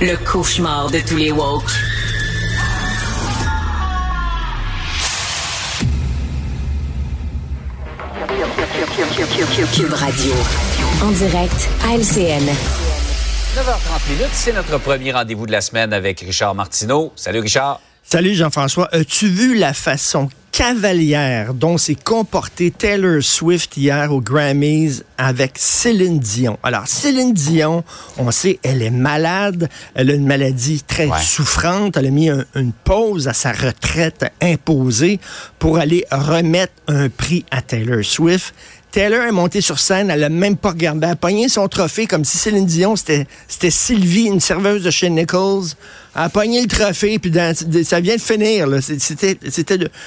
Le cauchemar de tous les woke. Cube Radio. En direct à LCN. 9h30 minutes, c'est notre premier rendez-vous de la semaine avec Richard Martineau. Salut Richard. Salut Jean-François. As-tu vu la façon cavalière dont s'est comporté Taylor Swift hier aux Grammys avec Céline Dion? Alors, Céline Dion, on sait, elle est malade. Elle a une maladie très souffrante. Elle a mis une pause à sa retraite imposée pour aller remettre un prix à Taylor Swift. Taylor est montée sur scène, elle a même pas regardé. Elle a pogné son trophée comme si Céline Dion, c'était Sylvie, une serveuse de chez Nichols. Elle a pogné le trophée, puis ça vient de finir. C'était,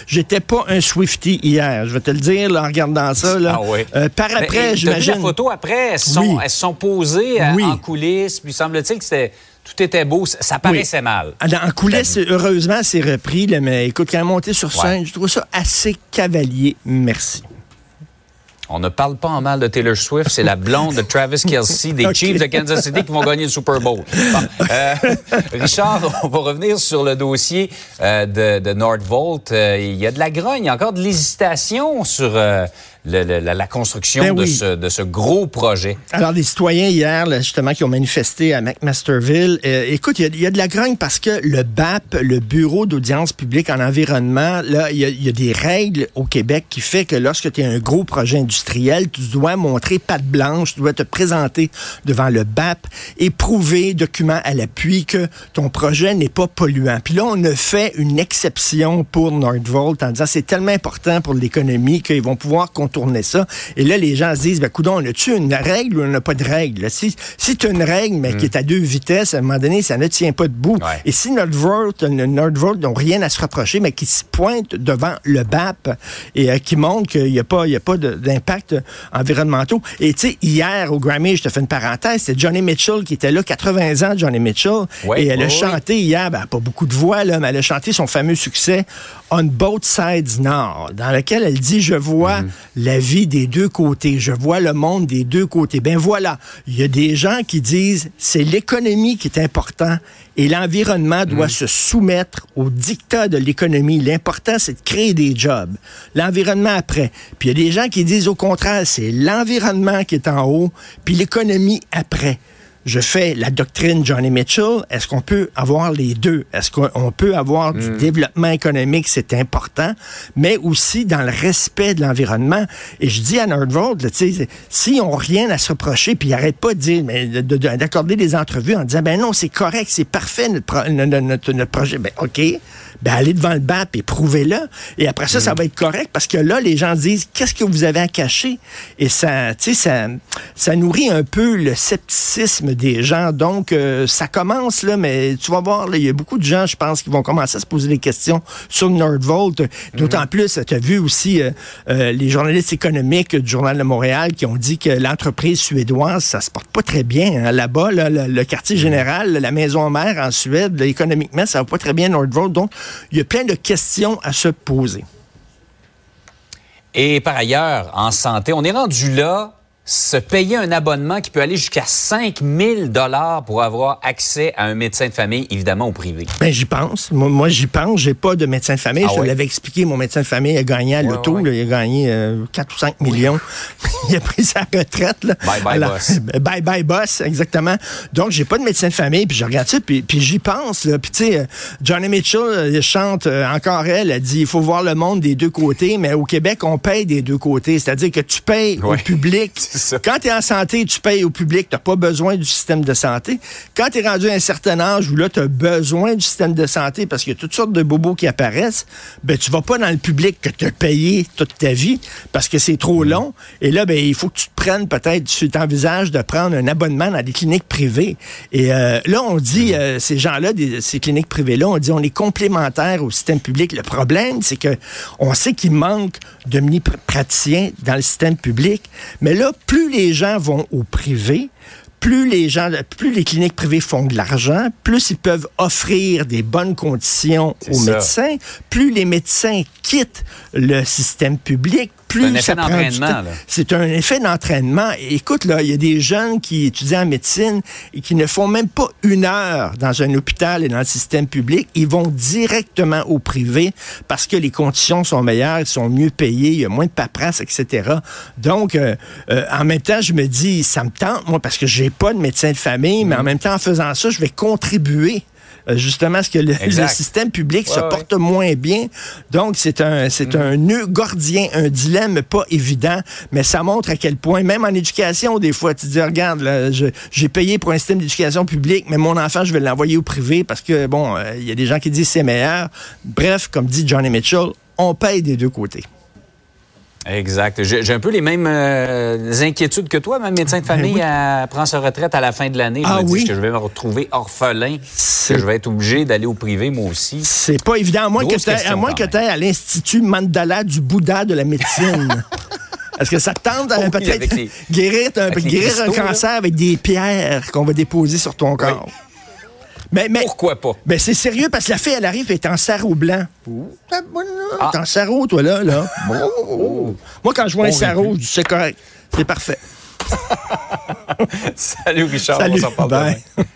j'étais pas un Swifty hier, je vais te le dire en regardant ça. Là. Ah oui. Euh, par après, j'imagine. la photo après, elles sont, elles sont posées euh, en coulisses, puis semble-t-il que c'était tout était beau, ça, paraissait mal. Ah, en coulisses, heureusement, c'est repris, mais écoute, quand elle est montée sur scène, je trouve ça assez cavalier. Merci. On ne parle pas en mal de Taylor Swift, c'est la blonde de Travis Kelsey des Chiefs de Kansas City qui vont gagner le Super Bowl. Euh, Richard, on va revenir sur le dossier euh, de, de Nordvolt. Euh, il y a de la grogne, il y a encore de l'hésitation sur la, construction ben de, ce, de, ce, gros projet. Alors, les citoyens hier, justement, qui ont manifesté à McMasterville, euh, écoute, il y, a de la grogne parce que le BAP, le Bureau d'audience publique en environnement, là, il y, a des règles au Québec qui fait que lorsque tu as un gros projet industriel, tu dois montrer patte blanche, tu dois te présenter devant le BAP et prouver, document à l'appui, que ton projet n'est pas polluant. Puis là, on a fait une exception pour Nordvolt en disant c'est tellement important pour l'économie qu'ils vont pouvoir tourner ça. Et là, les gens se disent, ben, coudon, on a-tu une règle ou on n'a pas de règle? Si, si tu as une règle, mais qui est à deux vitesses, à un moment donné, ça ne tient pas debout. Et si Nordvolt, Nordvolt n'ont rien à se reprocher, mais qui se pointe devant le BAP et euh, qui montre qu'il n'y a pas, il a pas d'impact environnementaux. Et tu sais, hier, au Grammy, je te fais une parenthèse, c'est Johnny Mitchell qui était là, 80 ans, Johnny Mitchell. et elle a chanté hier, ben, pas beaucoup de voix, là, mais elle a chanté son fameux succès On Both Sides Now, dans lequel elle dit, je vois mhm la vie des deux côtés. Je vois le monde des deux côtés. Ben voilà, il y a des gens qui disent c'est l'économie qui est important et l'environnement doit mm. se soumettre au dictat de l'économie. L'important, c'est de créer des jobs. L'environnement après. Puis il y a des gens qui disent au contraire, c'est l'environnement qui est en haut, puis l'économie après je fais la doctrine Johnny Mitchell. Est-ce qu'on peut avoir les deux? Est-ce qu'on peut avoir du hmm. développement économique? C'est important, mais aussi dans le respect de l'environnement. Et je dis à Nordvold, si on rien à se reprocher, puis arrête pas de dire, mais d'accorder des entrevues en disant, ben non, c'est correct, c'est parfait notre, notre, notre, projet. Ben OK, ben allez devant le BAP et prouvez-le. Et après ça, ça hmm. va être correct parce que là, les gens disent, qu'est-ce que vous avez à cacher? Et ça, ça, ça nourrit un peu le scepticisme des gens. Donc, euh, ça commence, là, mais tu vas voir, il y a beaucoup de gens, je pense, qui vont commencer à se poser des questions sur Nordvolt. D'autant mhm. plus, tu as vu aussi euh, euh, les journalistes économiques du Journal de Montréal qui ont dit que l'entreprise suédoise, ça se porte pas très bien. Hein. Là-bas, le, quartier mhm. général, la maison mère en Suède, économiquement, ça va pas très bien, Nordvolt. Donc, il y a plein de questions à se poser. Et par ailleurs, en santé, on est rendu là se payer un abonnement qui peut aller jusqu'à 5000 dollars pour avoir accès à un médecin de famille, évidemment au privé. Ben j'y pense. Moi, j'y pense. J'ai pas de médecin de famille. Ah je l'avais expliqué. Mon médecin de famille a gagné à l'auto. Il a gagné 4 euh, ou 5 millions. il a pris sa retraite. Là. Bye bye boss. Bye bye boss, exactement. Donc j'ai pas de médecin de famille. Puis je regarde ça. Puis, puis j'y pense. Puis tu sais, Johnny Mitchell euh, chante euh, encore elle. Elle dit il faut voir le monde des deux côtés. Mais au Québec, on paye des deux côtés. C'est-à-dire que tu payes au public quand tu es en santé, tu payes au public, tu n'as pas besoin du système de santé. Quand tu es rendu à un certain âge où là, tu as besoin du système de santé parce qu'il y a toutes sortes de bobos qui apparaissent, ben tu vas pas dans le public que tu as payé toute ta vie parce que c'est trop mm. long. Et là, ben, il faut que tu te prennes peut-être, tu t'envisages de prendre un abonnement dans des cliniques privées. Et euh, là, on dit, mm. euh, ces gens-là, ces cliniques privées-là, on dit on est complémentaires au système public. Le problème, c'est que on sait qu'il manque de praticiens dans le système public. Mais là, plus les gens vont au privé, plus les gens, plus les cliniques privées font de l'argent, plus ils peuvent offrir des bonnes conditions aux médecins, plus les médecins quittent le système public, plus un effet ça prend du d'entraînement, temps. là. C'est un effet d'entraînement. Écoute, là, il y a des jeunes qui étudient en médecine et qui ne font même pas une heure dans un hôpital et dans le système public. Ils vont directement au privé parce que les conditions sont meilleures, ils sont mieux payés, il y a moins de paperasse, etc. Donc, euh, euh, en même temps, je me dis, ça me tente, moi, parce que j'ai pas de médecin de famille, mais en Mm. même temps, en faisant ça, je vais contribuer justement à ce que le, système public se ouais. porte moins bien. Donc, c'est un, c'est un nœud gordien, un dilemme pas évident, mais ça montre à quel point, même en éducation, des fois, tu te dis, regarde, là, je- j'ai payé pour un système d'éducation publique, mais mon enfant, je vais l'envoyer au privé parce que, bon, euh, il y a des gens qui disent c'est meilleur. Bref, comme dit Johnny Mitchell, on paye des deux côtés. Exact. J'ai un peu les mêmes euh, inquiétudes que toi. Ma médecin de famille Ben oui. elle prend sa retraite à la fin de l'année. Je Ah me dis oui? que je vais me retrouver orphelin, que je vais être obligé d'aller au privé, moi aussi? C'est pas évident, à moins que tu t'ailles à l'Institut Mandala du Bouddha de la médecine. Est-ce que ça te tente Oh peut-être guérir, un, là. cancer avec des pierres qu'on va déposer sur ton corps? Mais, mais, Pourquoi pas? ben c'est sérieux parce que la fille, elle arrive et est en sarrau blanc. Ah. T'es en sarrau, toi, là. là. Moi, quand je vois un sarrau, c'est correct. C'est parfait. Salut Richard, Salut. on s'en parle Bye. demain.